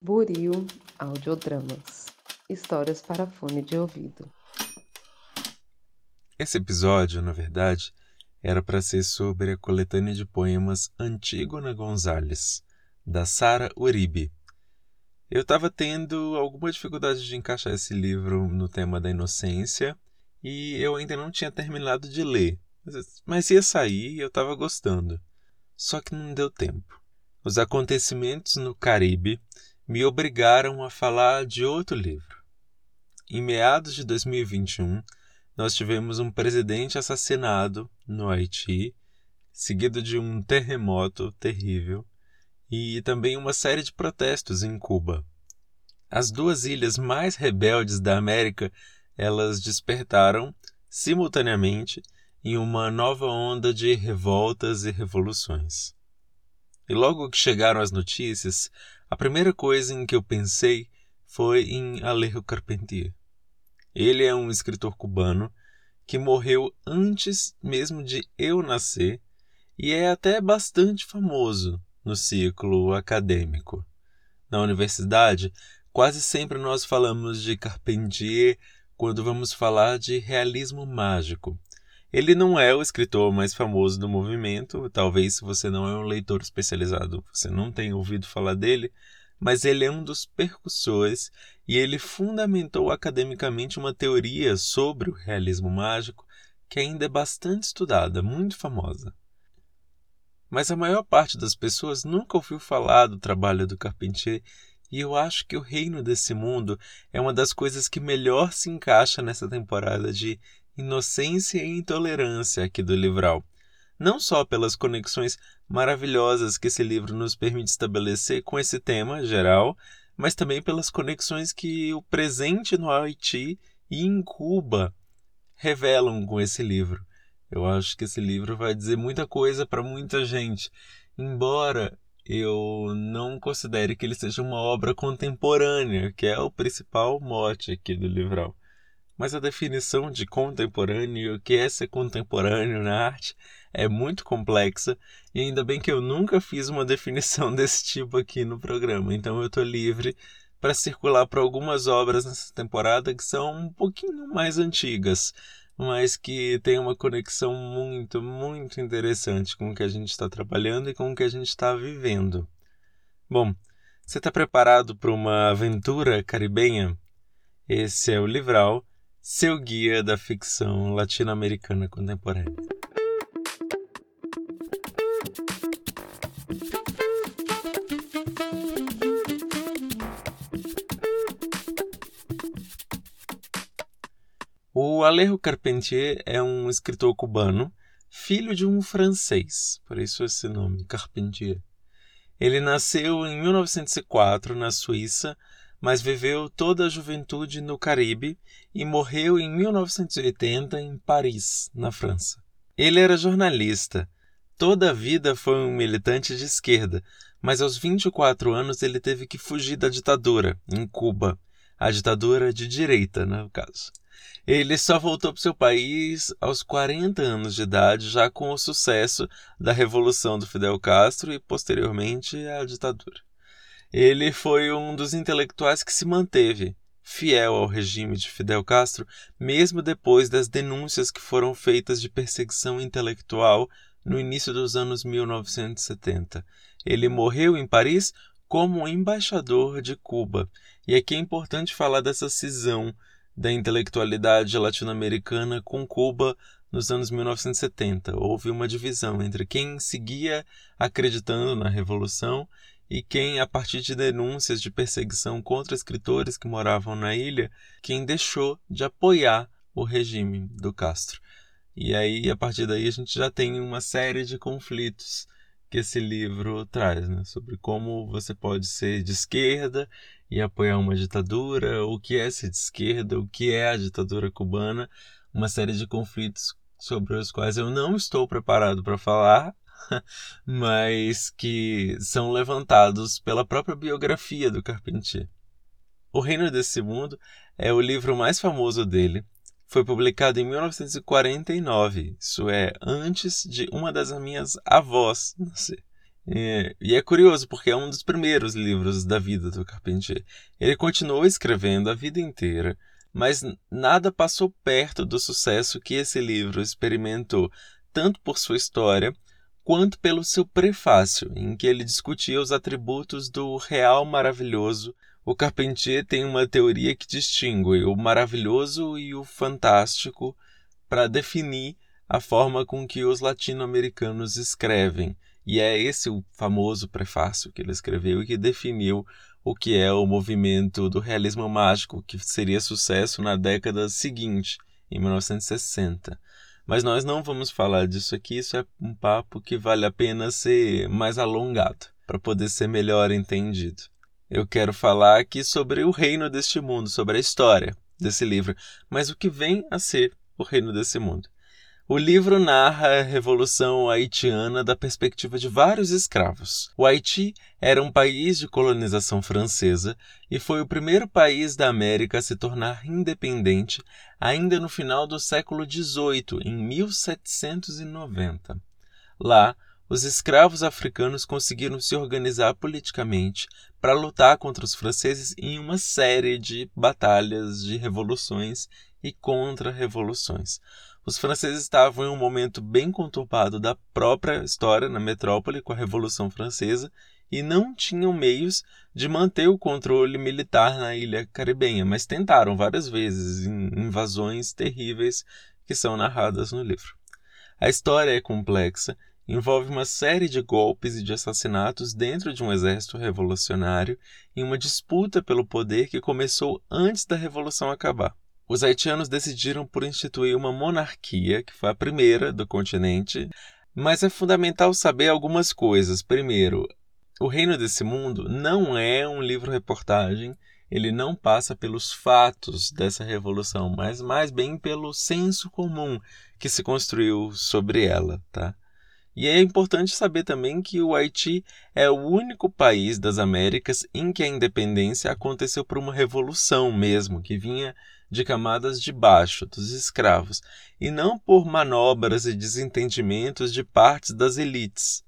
Buril Audiodramas Histórias para fone de ouvido. Esse episódio, na verdade, era para ser sobre a coletânea de poemas Antígona Gonzalez, da Sara Uribe. Eu estava tendo alguma dificuldade de encaixar esse livro no tema da inocência e eu ainda não tinha terminado de ler, mas ia sair e eu estava gostando. Só que não deu tempo. Os acontecimentos no Caribe me obrigaram a falar de outro livro. Em meados de 2021, nós tivemos um presidente assassinado no Haiti, seguido de um terremoto terrível e também uma série de protestos em Cuba. As duas ilhas mais rebeldes da América, elas despertaram simultaneamente em uma nova onda de revoltas e revoluções. E logo que chegaram as notícias, a primeira coisa em que eu pensei foi em Alejo Carpentier. Ele é um escritor cubano que morreu antes mesmo de eu nascer e é até bastante famoso no ciclo acadêmico. Na universidade, quase sempre nós falamos de Carpentier quando vamos falar de realismo mágico, ele não é o escritor mais famoso do movimento, talvez se você não é um leitor especializado, você não tenha ouvido falar dele, mas ele é um dos percussores e ele fundamentou academicamente uma teoria sobre o realismo mágico que ainda é bastante estudada, muito famosa. Mas a maior parte das pessoas nunca ouviu falar do trabalho do Carpentier e eu acho que o reino desse mundo é uma das coisas que melhor se encaixa nessa temporada de inocência e intolerância aqui do livral. Não só pelas conexões maravilhosas que esse livro nos permite estabelecer com esse tema geral, mas também pelas conexões que o presente no Haiti e em Cuba revelam com esse livro. Eu acho que esse livro vai dizer muita coisa para muita gente, embora eu não considere que ele seja uma obra contemporânea, que é o principal mote aqui do livral. Mas a definição de contemporâneo e o que é ser contemporâneo na arte é muito complexa e ainda bem que eu nunca fiz uma definição desse tipo aqui no programa, então eu estou livre para circular para algumas obras nessa temporada que são um pouquinho mais antigas, mas que têm uma conexão muito, muito interessante com o que a gente está trabalhando e com o que a gente está vivendo. Bom, você está preparado para uma aventura caribenha? Esse é o Livral seu guia da ficção latino-americana contemporânea. O Alejo Carpentier é um escritor cubano, filho de um francês, por isso esse nome, Carpentier. Ele nasceu em 1904 na Suíça mas viveu toda a juventude no Caribe e morreu em 1980 em Paris, na França. Ele era jornalista. Toda a vida foi um militante de esquerda, mas aos 24 anos ele teve que fugir da ditadura, em Cuba. A ditadura de direita, no caso. Ele só voltou para seu país aos 40 anos de idade, já com o sucesso da revolução do Fidel Castro e, posteriormente, a ditadura. Ele foi um dos intelectuais que se manteve fiel ao regime de Fidel Castro, mesmo depois das denúncias que foram feitas de perseguição intelectual no início dos anos 1970. Ele morreu em Paris como embaixador de Cuba. E aqui é importante falar dessa cisão da intelectualidade latino-americana com Cuba nos anos 1970. Houve uma divisão entre quem seguia acreditando na revolução e quem, a partir de denúncias de perseguição contra escritores que moravam na ilha, quem deixou de apoiar o regime do Castro. E aí, a partir daí, a gente já tem uma série de conflitos que esse livro traz, né? sobre como você pode ser de esquerda e apoiar uma ditadura, o que é ser de esquerda, o que é a ditadura cubana, uma série de conflitos sobre os quais eu não estou preparado para falar, mas que são levantados pela própria biografia do Carpentier. O Reino desse Mundo é o livro mais famoso dele. Foi publicado em 1949, isso é, antes de uma das minhas avós nascer. E, e, é curioso porque é um dos primeiros livros da vida do Carpentier. Ele continuou escrevendo a vida inteira, mas nada passou perto do sucesso que esse livro experimentou, tanto por sua história quanto pelo seu prefácio, em que ele discutia os atributos do real maravilhoso. O Carpentier tem uma teoria que distingue o maravilhoso e o fantástico para definir a forma com que os latino-americanos escrevem. E é esse o famoso prefácio que ele escreveu e que definiu o que é o movimento do realismo mágico, que seria sucesso na década seguinte, em 1960. Mas nós não vamos falar disso aqui, isso é um papo que vale a pena ser mais alongado, para poder ser melhor entendido. Eu quero falar aqui sobre o reino deste mundo, sobre a história desse livro, mas o que vem a ser o reino desse mundo. O livro narra a Revolução Haitiana da perspectiva de vários escravos. O Haiti era um país de colonização francesa e foi o primeiro país da América a se tornar independente ainda no final do século XVIII, em 1790. Lá, os escravos africanos conseguiram se organizar politicamente para lutar contra os franceses em uma série de batalhas, de revoluções e contra-revoluções. Os franceses estavam em um momento bem conturbado da própria história na metrópole com a Revolução Francesa e não tinham meios de manter o controle militar na ilha caribenha, mas tentaram várias vezes em invasões terríveis que são narradas no livro. A história é complexa, envolve uma série de golpes e de assassinatos dentro de um exército revolucionário em uma disputa pelo poder que começou antes da revolução acabar os haitianos decidiram por instituir uma monarquia, que foi a primeira do continente, mas é fundamental saber algumas coisas. Primeiro, O Reino desse Mundo não é um livro-reportagem, ele não passa pelos fatos dessa revolução, mas mais bem pelo senso comum que se construiu sobre ela, tá? E é importante saber também que o Haiti é o único país das Américas em que a independência aconteceu por uma revolução mesmo, que vinha de camadas de baixo, dos escravos, e não por manobras e desentendimentos de partes das elites.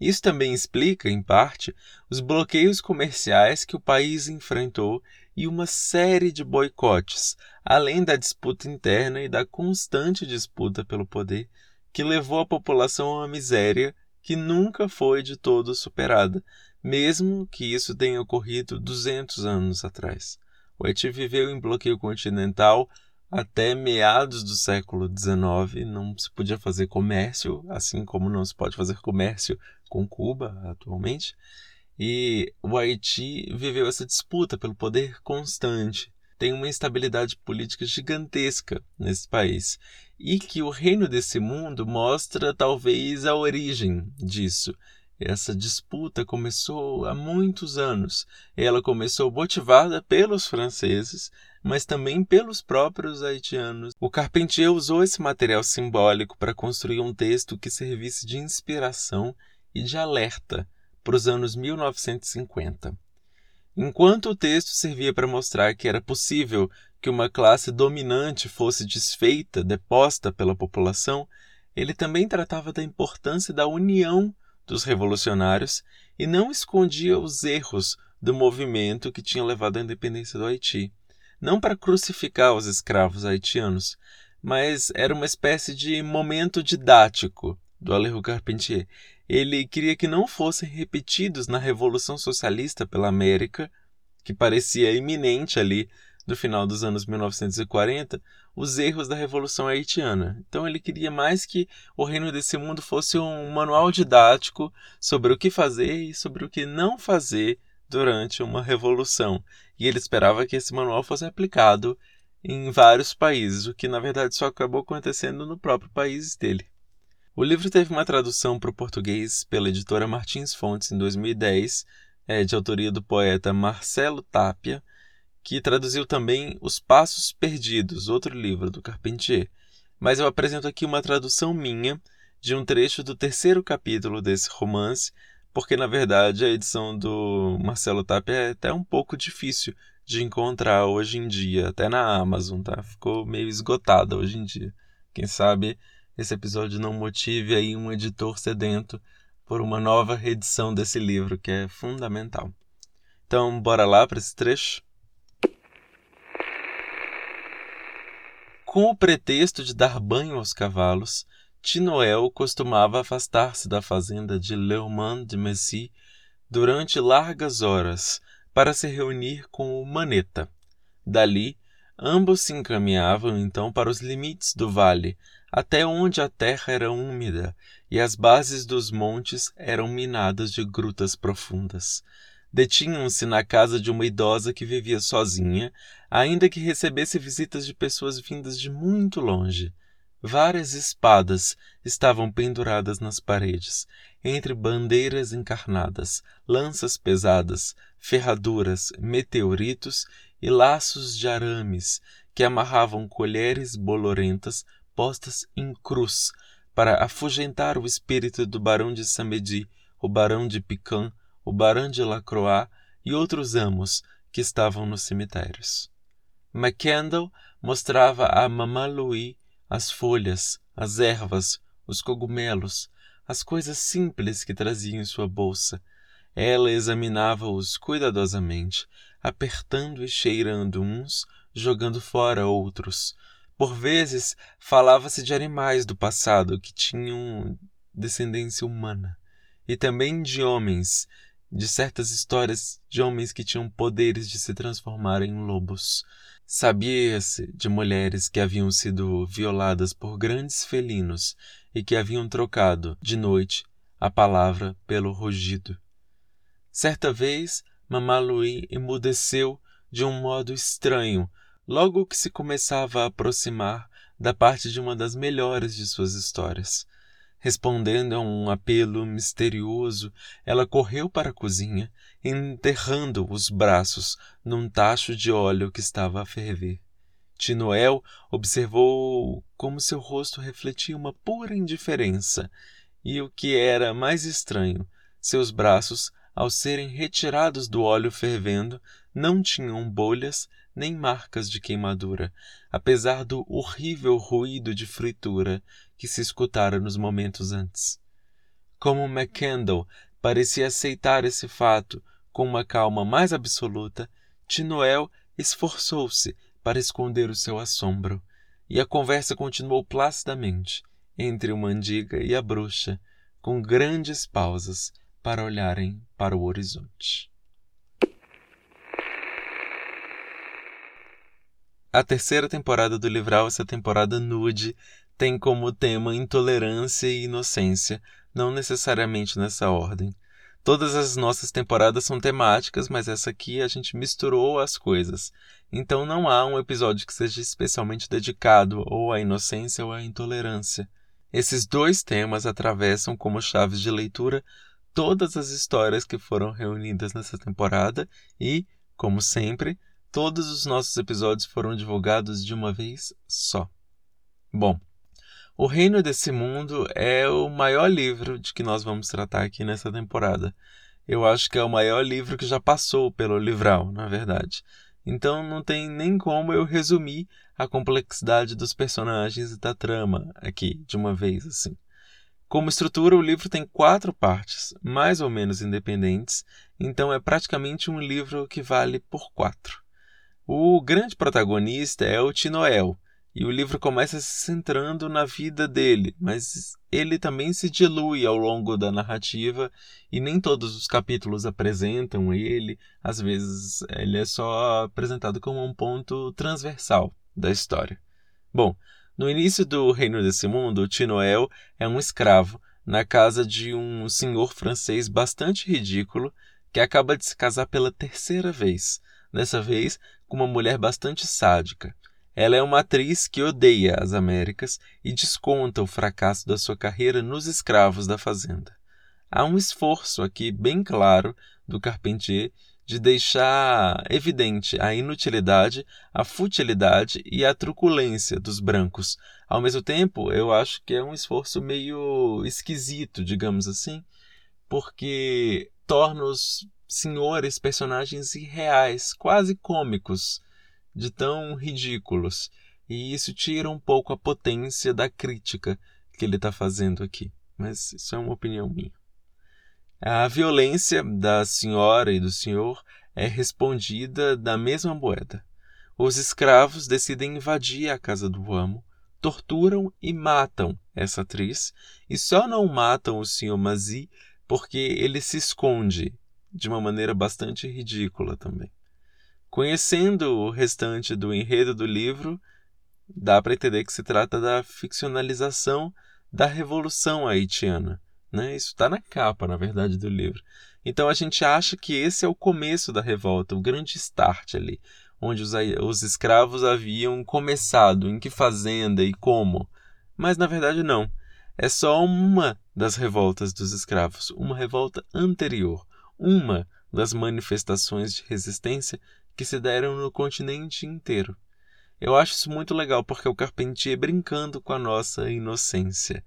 Isso também explica, em parte, os bloqueios comerciais que o país enfrentou e uma série de boicotes, além da disputa interna e da constante disputa pelo poder, que levou a população a uma miséria que nunca foi de todo superada, mesmo que isso tenha ocorrido 200 anos atrás. O Haiti viveu em bloqueio continental até meados do século XIX. Não se podia fazer comércio, assim como não se pode fazer comércio com Cuba atualmente. E o Haiti viveu essa disputa pelo poder constante. Tem uma instabilidade política gigantesca nesse país. E que o reino desse mundo mostra talvez a origem disso. Essa disputa começou há muitos anos. Ela começou motivada pelos franceses, mas também pelos próprios haitianos. O Carpentier usou esse material simbólico para construir um texto que servisse de inspiração e de alerta para os anos 1950. Enquanto o texto servia para mostrar que era possível que uma classe dominante fosse desfeita, deposta pela população, ele também tratava da importância da união dos revolucionários e não escondia os erros do movimento que tinha levado à independência do Haiti. Não para crucificar os escravos haitianos, mas era uma espécie de momento didático do Alejo Carpentier. Ele queria que não fossem repetidos na Revolução Socialista pela América, que parecia iminente ali do final dos anos 1940 os erros da Revolução Haitiana. Então ele queria mais que o reino desse mundo fosse um manual didático sobre o que fazer e sobre o que não fazer durante uma revolução. E ele esperava que esse manual fosse aplicado em vários países, o que na verdade só acabou acontecendo no próprio país dele. O livro teve uma tradução para o português pela editora Martins Fontes em 2010, é de autoria do poeta Marcelo Tapia que traduziu também Os Passos Perdidos, outro livro do Carpentier. Mas eu apresento aqui uma tradução minha de um trecho do terceiro capítulo desse romance, porque na verdade a edição do Marcelo Tapia é até um pouco difícil de encontrar hoje em dia, até na Amazon, tá? Ficou meio esgotada hoje em dia. Quem sabe esse episódio não motive aí um editor sedento por uma nova reedição desse livro que é fundamental. Então, bora lá para esse trecho? Com o pretexto de dar banho aos cavalos, Tinoel costumava afastar-se da fazenda de Leomand de Messy durante largas horas para se reunir com o Maneta. Dali, ambos se encaminhavam então para os limites do vale, até onde a terra era úmida e as bases dos montes eram minadas de grutas profundas detinham-se na casa de uma idosa que vivia sozinha, ainda que recebesse visitas de pessoas vindas de muito longe. Várias espadas estavam penduradas nas paredes, entre bandeiras encarnadas, lanças pesadas, ferraduras, meteoritos e laços de arames que amarravam colheres bolorentas postas em cruz para afugentar o espírito do barão de Samedi, o barão de Pican, o Baron de Lacroix e outros amos que estavam nos cemitérios. McCandle mostrava a Mamã Louis as folhas, as ervas, os cogumelos, as coisas simples que trazia em sua bolsa. Ela examinava-os cuidadosamente, apertando e cheirando uns, jogando fora outros. Por vezes falava-se de animais do passado que tinham descendência humana, e também de homens de certas histórias de homens que tinham poderes de se transformar em lobos. Sabia-se de mulheres que haviam sido violadas por grandes felinos e que haviam trocado, de noite, a palavra pelo rugido. Certa vez, Mamá Louis emudeceu de um modo estranho logo que se começava a aproximar da parte de uma das melhores de suas histórias. Respondendo a um apelo misterioso, ela correu para a cozinha, enterrando os braços num tacho de óleo que estava a ferver. Tinoel observou como seu rosto refletia uma pura indiferença, e o que era mais estranho, seus braços, ao serem retirados do óleo fervendo, não tinham bolhas nem marcas de queimadura, apesar do horrível ruído de fritura que se escutara nos momentos antes. Como McCandle parecia aceitar esse fato com uma calma mais absoluta, Tinoel esforçou-se para esconder o seu assombro, e a conversa continuou placidamente entre o mandiga e a bruxa, com grandes pausas para olharem para o horizonte. A terceira temporada do Livral, essa temporada nude, tem como tema intolerância e inocência, não necessariamente nessa ordem. Todas as nossas temporadas são temáticas, mas essa aqui a gente misturou as coisas. Então não há um episódio que seja especialmente dedicado ou à inocência ou à intolerância. Esses dois temas atravessam como chaves de leitura todas as histórias que foram reunidas nessa temporada e, como sempre, todos os nossos episódios foram divulgados de uma vez só. Bom, o Reino desse Mundo é o maior livro de que nós vamos tratar aqui nessa temporada. Eu acho que é o maior livro que já passou pelo livral, na verdade. Então não tem nem como eu resumir a complexidade dos personagens e da trama aqui de uma vez assim. Como estrutura, o livro tem quatro partes, mais ou menos independentes, então é praticamente um livro que vale por quatro. O grande protagonista é o Tinoel, e o livro começa se centrando na vida dele, mas ele também se dilui ao longo da narrativa e nem todos os capítulos apresentam ele, às vezes ele é só apresentado como um ponto transversal da história. Bom, no início do Reino desse Mundo, Tinoel é um escravo na casa de um senhor francês bastante ridículo que acaba de se casar pela terceira vez, dessa vez com uma mulher bastante sádica. Ela é uma atriz que odeia as Américas e desconta o fracasso da sua carreira nos escravos da fazenda. Há um esforço aqui bem claro do Carpentier de deixar evidente a inutilidade, a futilidade e a truculência dos brancos. Ao mesmo tempo, eu acho que é um esforço meio esquisito, digamos assim, porque torna os senhores personagens irreais, quase cômicos de tão ridículos, e isso tira um pouco a potência da crítica que ele está fazendo aqui. Mas isso é uma opinião minha. A violência da senhora e do senhor é respondida da mesma moeda. Os escravos decidem invadir a casa do amo, torturam e matam essa atriz, e só não matam o Sr. Mazi porque ele se esconde de uma maneira bastante ridícula também. Conhecendo o restante do enredo do livro, dá para entender que se trata da ficcionalização da Revolução Haitiana. Né? Isso está na capa, na verdade, do livro. Então a gente acha que esse é o começo da revolta, o grande start ali, onde os, os escravos haviam começado, em que fazenda e como. Mas na verdade não. É só uma das revoltas dos escravos, uma revolta anterior, uma das manifestações de resistência que se deram no continente inteiro. Eu acho isso muito legal porque é o Carpentier brincando com a nossa inocência.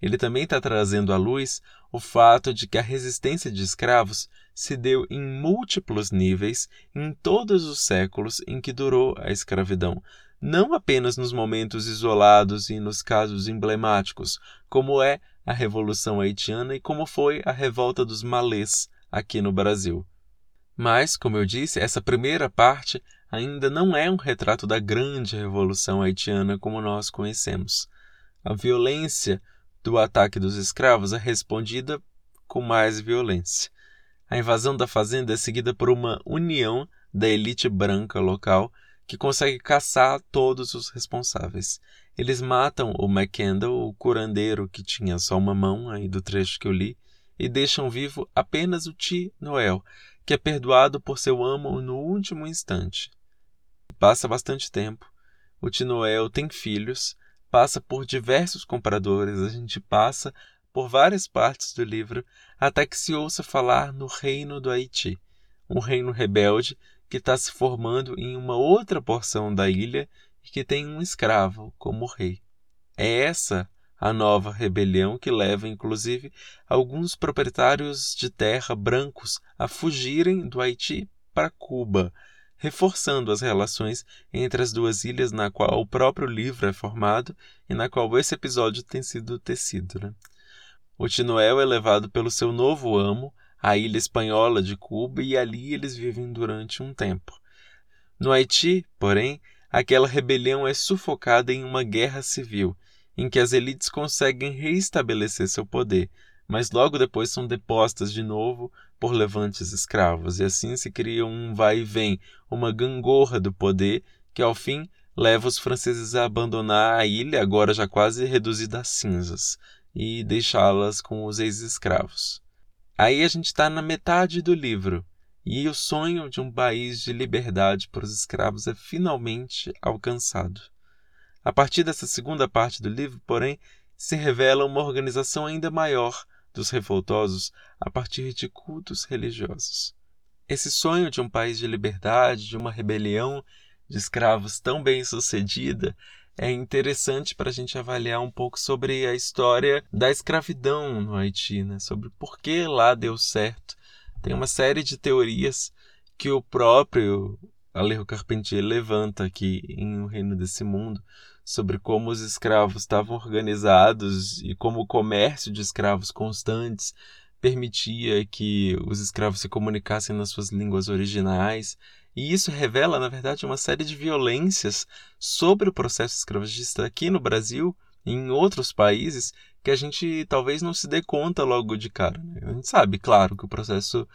Ele também está trazendo à luz o fato de que a resistência de escravos se deu em múltiplos níveis em todos os séculos em que durou a escravidão, não apenas nos momentos isolados e nos casos emblemáticos, como é a Revolução Haitiana e como foi a Revolta dos Malês aqui no Brasil. Mas, como eu disse, essa primeira parte ainda não é um retrato da grande Revolução Haitiana como nós conhecemos. A violência do ataque dos escravos é respondida com mais violência. A invasão da fazenda é seguida por uma união da elite branca local que consegue caçar todos os responsáveis. Eles matam o McCandle, o curandeiro que tinha só uma mão, aí do trecho que eu li, e deixam vivo apenas o Ti Noel, que é perdoado por seu amo no último instante. Passa bastante tempo. O Ti Noel tem filhos, passa por diversos compradores, a gente passa por várias partes do livro até que se ouça falar no reino do Haiti, um reino rebelde que está se formando em uma outra porção da ilha e que tem um escravo como rei. É essa a nova rebelião que leva, inclusive, alguns proprietários de terra brancos a fugirem do Haiti para Cuba, reforçando as relações entre as duas ilhas na qual o próprio livro é formado e na qual esse episódio tem sido tecido. Né? O Tinoel é levado pelo seu novo amo à ilha espanhola de Cuba e ali eles vivem durante um tempo. No Haiti, porém, aquela rebelião é sufocada em uma guerra civil, em que as elites conseguem reestabelecer seu poder, mas logo depois são depostas de novo por levantes escravos, e assim se cria um vai e vem, uma gangorra do poder que ao fim leva os franceses a abandonar a ilha, agora já quase reduzida a cinzas, e deixá-las com os ex-escravos. Aí a gente está na metade do livro, e o sonho de um país de liberdade para os escravos é finalmente alcançado. A partir dessa segunda parte do livro, porém, se revela uma organização ainda maior dos revoltosos a partir de cultos religiosos. Esse sonho de um país de liberdade, de uma rebelião de escravos tão bem sucedida, é interessante para a gente avaliar um pouco sobre a história da escravidão no Haiti, né? sobre por que lá deu certo. Tem uma série de teorias que o próprio Alejo Carpentier levanta aqui em O Reino desse Mundo, sobre como os escravos estavam organizados e como o comércio de escravos constantes permitia que os escravos se comunicassem nas suas línguas originais. E isso revela, na verdade, uma série de violências sobre o processo escravagista aqui no Brasil e em outros países que a gente talvez não se dê conta logo de cara. Né? A gente sabe, claro, que o processo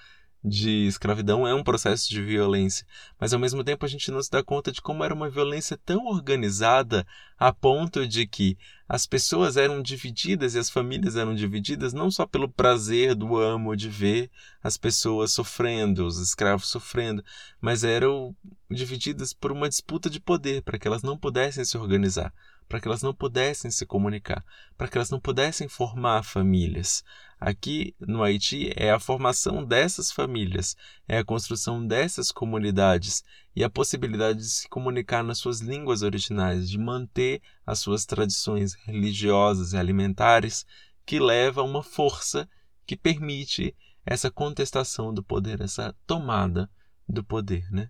de escravidão é um processo de violência, mas ao mesmo tempo a gente não se dá conta de como era uma violência tão organizada a ponto de que as pessoas eram divididas e as famílias eram divididas não só pelo prazer do amo de ver as pessoas sofrendo, os escravos sofrendo, mas eram divididas por uma disputa de poder para que elas não pudessem se organizar para que elas não pudessem se comunicar, para que elas não pudessem formar famílias. Aqui no Haiti é a formação dessas famílias, é a construção dessas comunidades e a possibilidade de se comunicar nas suas línguas originais, de manter as suas tradições religiosas e alimentares, que leva a uma força que permite essa contestação do poder, essa tomada do poder, né?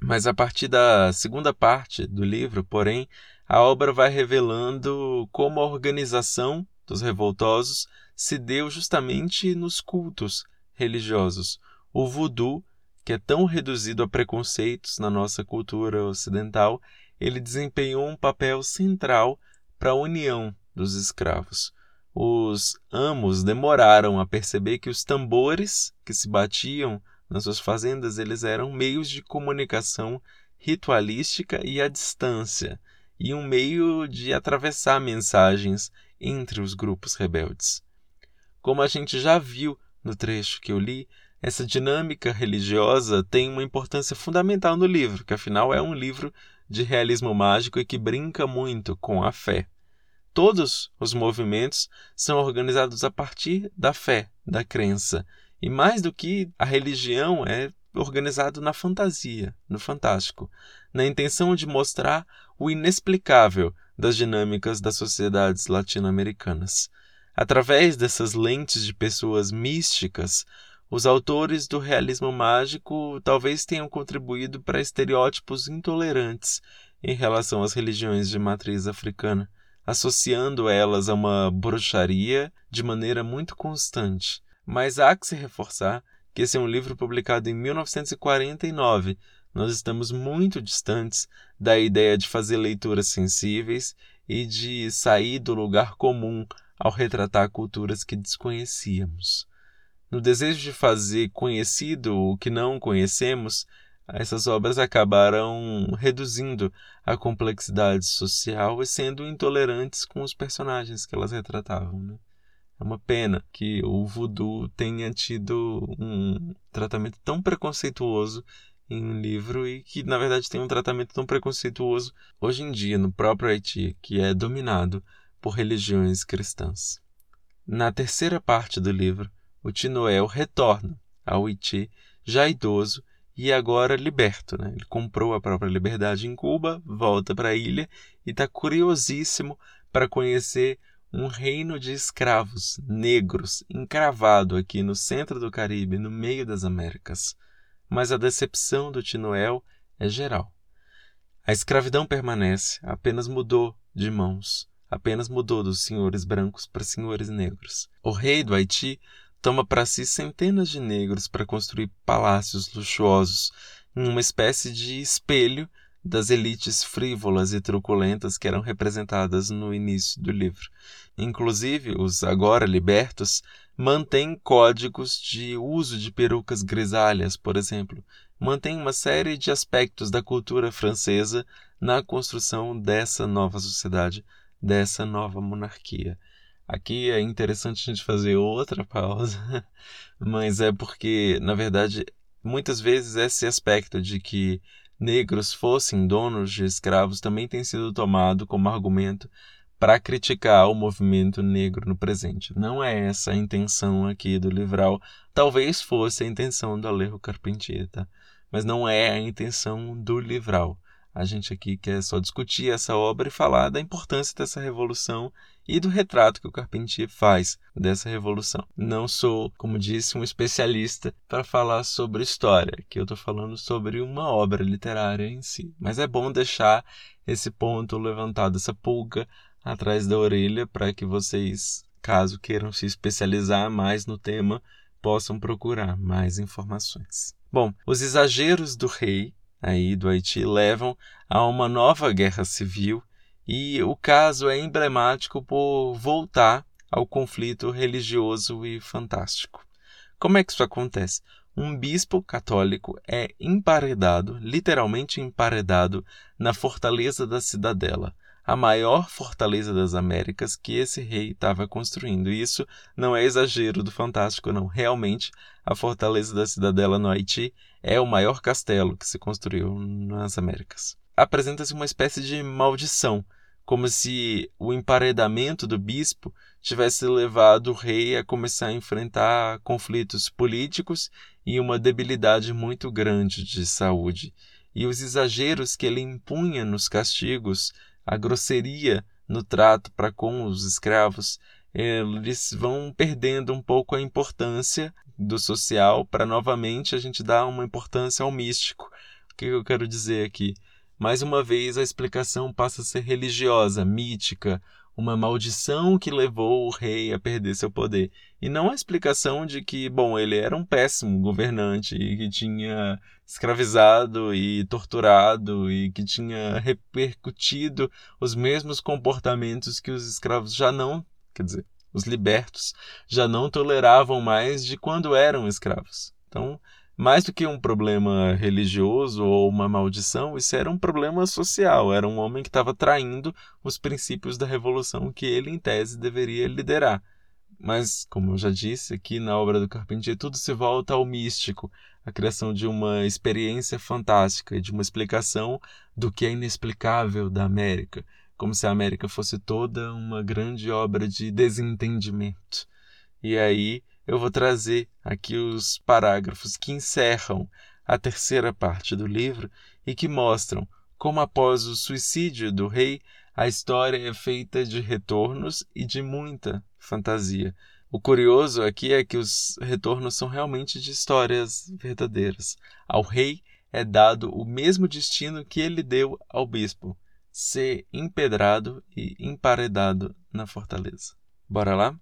Mas a partir da segunda parte do livro, porém, a obra vai revelando como a organização dos revoltosos se deu justamente nos cultos religiosos. O voodoo, que é tão reduzido a preconceitos na nossa cultura ocidental, ele desempenhou um papel central para a união dos escravos. Os amos demoraram a perceber que os tambores que se batiam nas suas fazendas eles eram meios de comunicação ritualística e à distância, e um meio de atravessar mensagens entre os grupos rebeldes. Como a gente já viu no trecho que eu li, essa dinâmica religiosa tem uma importância fundamental no livro, que afinal é um livro de realismo mágico e que brinca muito com a fé. Todos os movimentos são organizados a partir da fé, da crença. E mais do que a religião é organizado na fantasia, no fantástico, na intenção de mostrar o inexplicável das dinâmicas das sociedades latino-americanas. Através dessas lentes de pessoas místicas, os autores do realismo mágico talvez tenham contribuído para estereótipos intolerantes em relação às religiões de matriz africana, associando elas a uma bruxaria de maneira muito constante. Mas há que se reforçar que esse é um livro publicado em 1949. Nós estamos muito distantes da ideia de fazer leituras sensíveis e de sair do lugar comum ao retratar culturas que desconhecíamos. No desejo de fazer conhecido o que não conhecemos, essas obras acabaram reduzindo a complexidade social e sendo intolerantes com os personagens que elas retratavam. Né? É uma pena que o voodoo tenha tido um tratamento tão preconceituoso em um livro e que, na verdade, tem um tratamento tão preconceituoso hoje em dia no próprio Haiti, que é dominado por religiões cristãs. Na terceira parte do livro, o Tinoel retorna ao Haiti já idoso e agora liberto. Né? Ele comprou a própria liberdade em Cuba, volta para a ilha e está curiosíssimo para conhecer um reino de escravos negros encravado aqui no centro do Caribe, no meio das Américas. Mas a decepção do Tinoel é geral. A escravidão permanece, apenas mudou de mãos, apenas mudou dos senhores brancos para senhores negros. O rei do Haiti toma para si centenas de negros para construir palácios luxuosos, em uma espécie de espelho das elites frívolas e truculentas que eram representadas no início do livro. Inclusive, os agora libertos mantêm códigos de uso de perucas grisalhas, por exemplo. Mantém uma série de aspectos da cultura francesa na construção dessa nova sociedade, dessa nova monarquia. Aqui é interessante a gente fazer outra pausa, mas é porque, na verdade, muitas vezes esse aspecto de que negros fossem donos de escravos também tem sido tomado como argumento para criticar o movimento negro no presente. Não é essa a intenção aqui do livral. Talvez fosse a intenção do Alejo Carpentier, tá? mas não é a intenção do livral. A gente aqui quer só discutir essa obra e falar da importância dessa revolução e do retrato que o Carpentier faz dessa revolução. Não sou, como disse, um especialista para falar sobre história, que eu estou falando sobre uma obra literária em si. Mas é bom deixar esse ponto levantado, essa pulga atrás da orelha, para que vocês, caso queiram se especializar mais no tema, possam procurar mais informações. Bom, os exageros do rei aí do Haiti levam a uma nova guerra civil e o caso é emblemático por voltar ao conflito religioso e fantástico. Como é que isso acontece? Um bispo católico é emparedado, literalmente emparedado, na fortaleza da cidadela, a maior fortaleza das Américas que esse rei estava construindo. E isso não é exagero do fantástico, não. Realmente, a fortaleza da cidadela no Haiti é o maior castelo que se construiu nas Américas. Apresenta-se uma espécie de maldição, como se o emparedamento do bispo tivesse levado o rei a começar a enfrentar conflitos políticos e uma debilidade muito grande de saúde. E os exageros que ele impunha nos castigos a grosseria no trato para com os escravos, eles vão perdendo um pouco a importância do social para novamente a gente dar uma importância ao místico. O que eu quero dizer aqui? Mais uma vez, a explicação passa a ser religiosa, mítica, uma maldição que levou o rei a perder seu poder. E não a explicação de que, bom, ele era um péssimo governante e que tinha escravizado e torturado e que tinha repercutido os mesmos comportamentos que os escravos já não, quer dizer, os libertos já não toleravam mais de quando eram escravos. Então, mais do que um problema religioso ou uma maldição, isso era um problema social. Era um homem que estava traindo os princípios da revolução que ele, em tese, deveria liderar. Mas, como eu já disse, aqui na obra do Carpentier, tudo se volta ao místico, a criação de uma experiência fantástica de uma explicação do que é inexplicável da América, como se a América fosse toda uma grande obra de desentendimento. E aí eu vou trazer aqui os parágrafos que encerram a terceira parte do livro e que mostram como, após o suicídio do rei, a história é feita de retornos e de muita fantasia. O curioso aqui é que os retornos são realmente de histórias verdadeiras. Ao rei é dado o mesmo destino que ele deu ao bispo: ser empedrado e emparedado na fortaleza. Bora lá?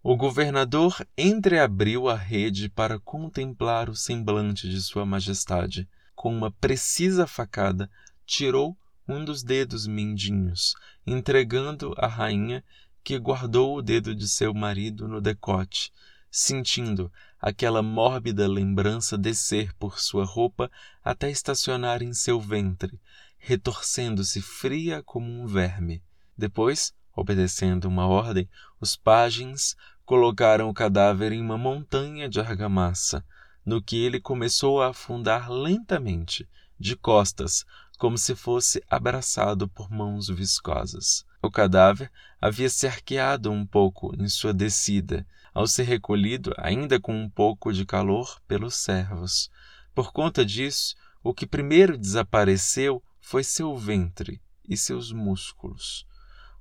O governador entreabriu a rede para contemplar o semblante de Sua Majestade. Com uma precisa facada, tirou um dos dedos mindinhos, entregando à rainha, que guardou o dedo de seu marido no decote, sentindo aquela mórbida lembrança descer por sua roupa até estacionar em seu ventre, retorcendo-se fria como um verme. Depois, obedecendo uma ordem, os pajens Colocaram o cadáver em uma montanha de argamassa, no que ele começou a afundar lentamente, de costas, como se fosse abraçado por mãos viscosas. O cadáver havia se arqueado um pouco em sua descida, ao ser recolhido, ainda com um pouco de calor, pelos servos. Por conta disso, o que primeiro desapareceu foi seu ventre e seus músculos.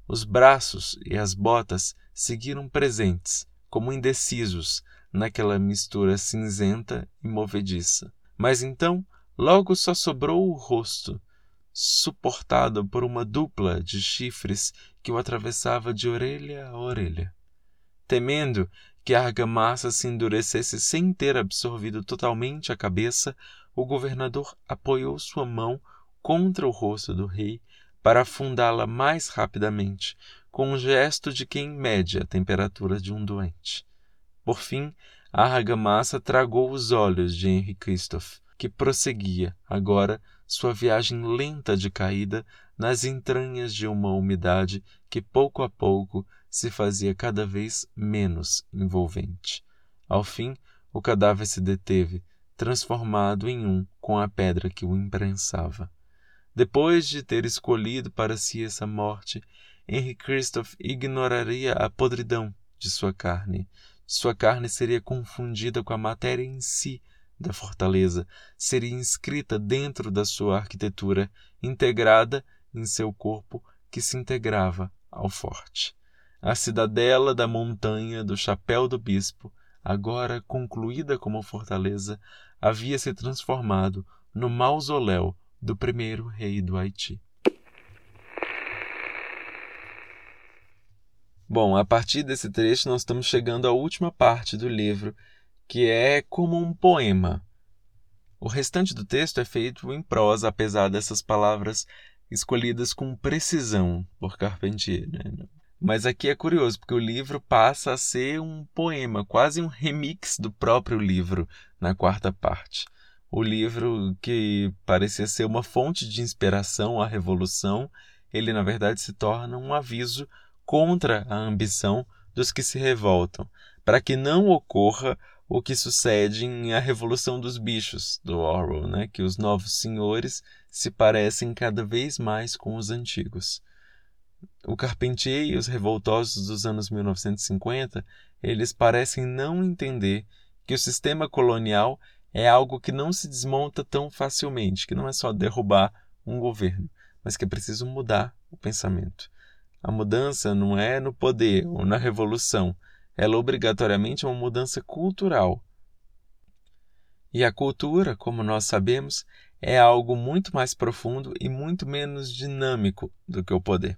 Os braços e as botas seguiram presentes, como indecisos, naquela mistura cinzenta e movediça. Mas então, logo só sobrou o rosto, suportado por uma dupla de chifres que o atravessava de orelha a orelha. Temendo que a argamassa se endurecesse sem ter absorvido totalmente a cabeça, o governador apoiou sua mão contra o rosto do rei para afundá-la mais rapidamente, com um gesto de quem mede a temperatura de um doente. Por fim, a argamassa tragou os olhos de Henry Christophe, que prosseguia, agora, sua viagem lenta de caída nas entranhas de uma umidade que pouco a pouco se fazia cada vez menos envolvente. Ao fim, o cadáver se deteve, transformado em um com a pedra que o imprensava. Depois de ter escolhido para si essa morte, Henry Christophe ignoraria a podridão de sua carne. Sua carne seria confundida com a matéria em si da fortaleza, seria inscrita dentro da sua arquitetura, integrada em seu corpo que se integrava ao forte. A cidadela da montanha do chapéu do bispo, agora concluída como fortaleza, havia se transformado no mausoléu do primeiro rei do Haiti. Bom, a partir desse trecho nós estamos chegando à última parte do livro, que é como um poema. O restante do texto é feito em prosa, apesar dessas palavras escolhidas com precisão por Carpentier. Né? Mas aqui é curioso, porque o livro passa a ser um poema, quase um remix do próprio livro na quarta parte o livro que parecia ser uma fonte de inspiração à revolução, ele na verdade se torna um aviso contra a ambição dos que se revoltam, para que não ocorra o que sucede em A Revolução dos Bichos, do Orwell, né? que os novos senhores se parecem cada vez mais com os antigos. O Carpentier e os revoltosos dos anos 1950, eles parecem não entender que o sistema colonial é algo que não se desmonta tão facilmente, que não é só derrubar um governo, mas que é preciso mudar o pensamento. A mudança não é no poder ou na revolução, ela obrigatoriamente é uma mudança cultural. E a cultura, como nós sabemos, é algo muito mais profundo e muito menos dinâmico do que o poder.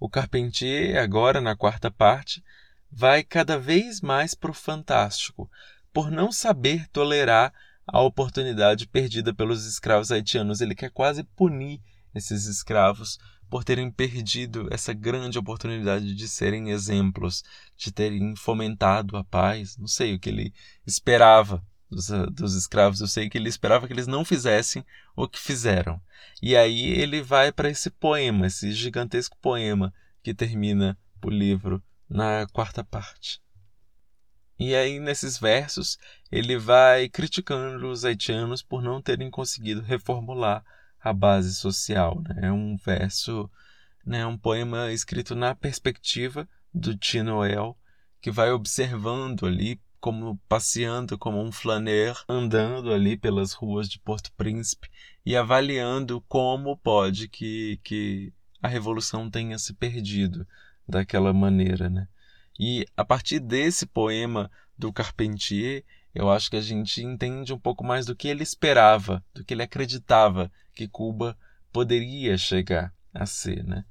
O Carpentier, agora na quarta parte, vai cada vez mais para o fantástico, por não saber tolerar a oportunidade perdida pelos escravos haitianos. Ele quer quase punir esses escravos por terem perdido essa grande oportunidade de serem exemplos, de terem fomentado a paz. Não sei o que ele esperava dos, dos escravos, eu sei que ele esperava que eles não fizessem o que fizeram. E aí ele vai para esse poema, esse gigantesco poema que termina o livro na quarta parte. E aí, nesses versos, ele vai criticando os haitianos por não terem conseguido reformular a base social. Né? É um verso, né, um poema escrito na perspectiva do Tinoel, que vai observando ali, como passeando como um flaner, andando ali pelas ruas de Porto Príncipe e avaliando como pode que, que a revolução tenha se perdido daquela maneira. Né? E a partir desse poema do Carpentier, eu acho que a gente entende um pouco mais do que ele esperava, do que ele acreditava que Cuba poderia chegar a ser, né?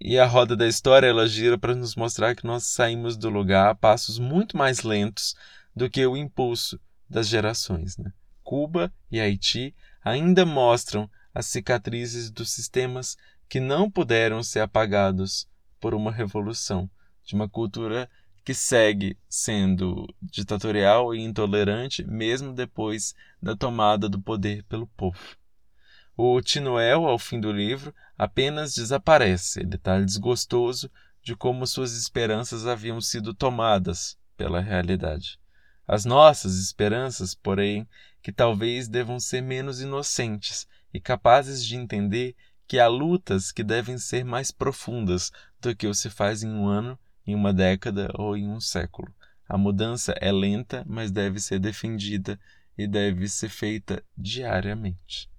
E a roda da história ela gira para nos mostrar que nós saímos do lugar a passos muito mais lentos do que o impulso das gerações, né? Cuba e Haiti ainda mostram as cicatrizes dos sistemas que não puderam ser apagados por uma revolução, de uma cultura que segue sendo ditatorial e intolerante mesmo depois da tomada do poder pelo povo. O Tinoel, ao fim do livro, apenas desaparece. Ele está desgostoso de como suas esperanças haviam sido tomadas pela realidade. As nossas esperanças, porém, que talvez devam ser menos inocentes e capazes de entender que há lutas que devem ser mais profundas do que o se faz em um ano em uma década ou em um século. A mudança é lenta, mas deve ser defendida e deve ser feita diariamente.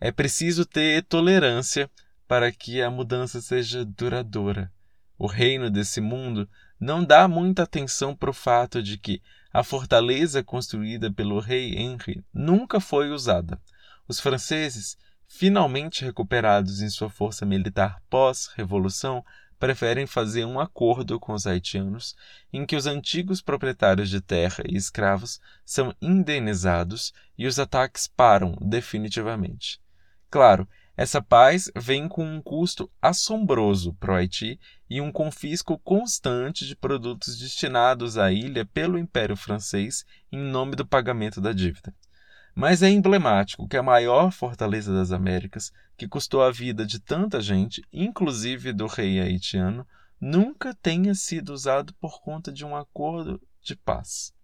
É preciso ter tolerância para que a mudança seja duradoura. O reino desse mundo não dá muita atenção para o fato de que a fortaleza construída pelo rei Henry nunca foi usada. Os franceses, finalmente recuperados em sua força militar pós-revolução, preferem fazer um acordo com os haitianos em que os antigos proprietários de terra e escravos são indenizados e os ataques param definitivamente. Claro, essa paz vem com um custo assombroso para o Haiti e um confisco constante de produtos destinados à ilha pelo Império Francês em nome do pagamento da dívida. Mas é emblemático que a maior fortaleza das Américas, que custou a vida de tanta gente, inclusive do rei haitiano, nunca tenha sido usado por conta de um acordo de paz.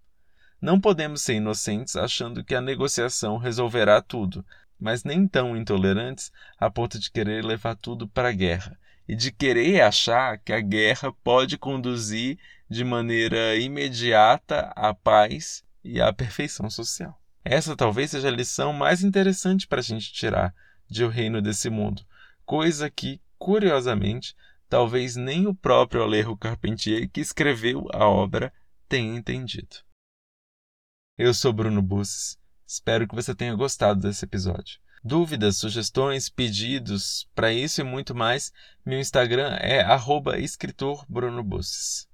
Não podemos ser inocentes achando que a negociação resolverá tudo, mas nem tão intolerantes a ponto de querer levar tudo para a guerra e de querer achar que a guerra pode conduzir de maneira imediata à paz e à perfeição social. Essa talvez seja a lição mais interessante para a gente tirar de O Reino desse Mundo, coisa que, curiosamente, talvez nem o próprio Alejo Carpentier, que escreveu a obra, tenha entendido. Eu sou Bruno Busses. Espero que você tenha gostado desse episódio. Dúvidas, sugestões, pedidos, para isso e muito mais, meu Instagram é escritorbrunoBusses.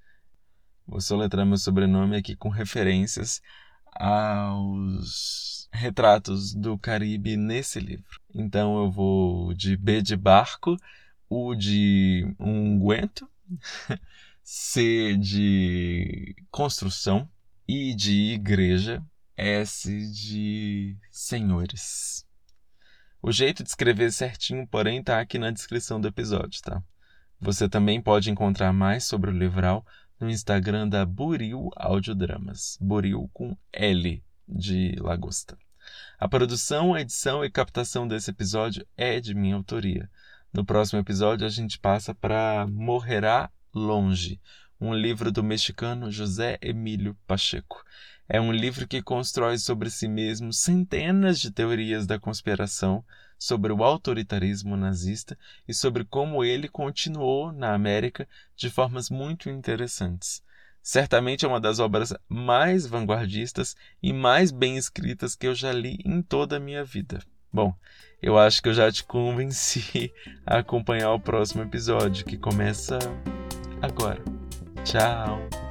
Vou soletrar meu sobrenome aqui com referências aos retratos do Caribe nesse livro. Então eu vou de B de barco, U de unguento, C de construção, I de igreja, S de senhores. O jeito de escrever certinho, porém, está aqui na descrição do episódio, tá? Você também pode encontrar mais sobre o livral no Instagram da Buril Audiodramas. Buril com L de lagosta. A produção, a edição e captação desse episódio é de minha autoria. No próximo episódio a gente passa para Morrerá Longe, um livro do mexicano José Emílio Pacheco. É um livro que constrói sobre si mesmo centenas de teorias da conspiração sobre o autoritarismo nazista e sobre como ele continuou na América de formas muito interessantes. Certamente é uma das obras mais vanguardistas e mais bem escritas que eu já li em toda a minha vida. Bom, eu acho que eu já te convenci a acompanhar o próximo episódio, que começa agora. Tchau!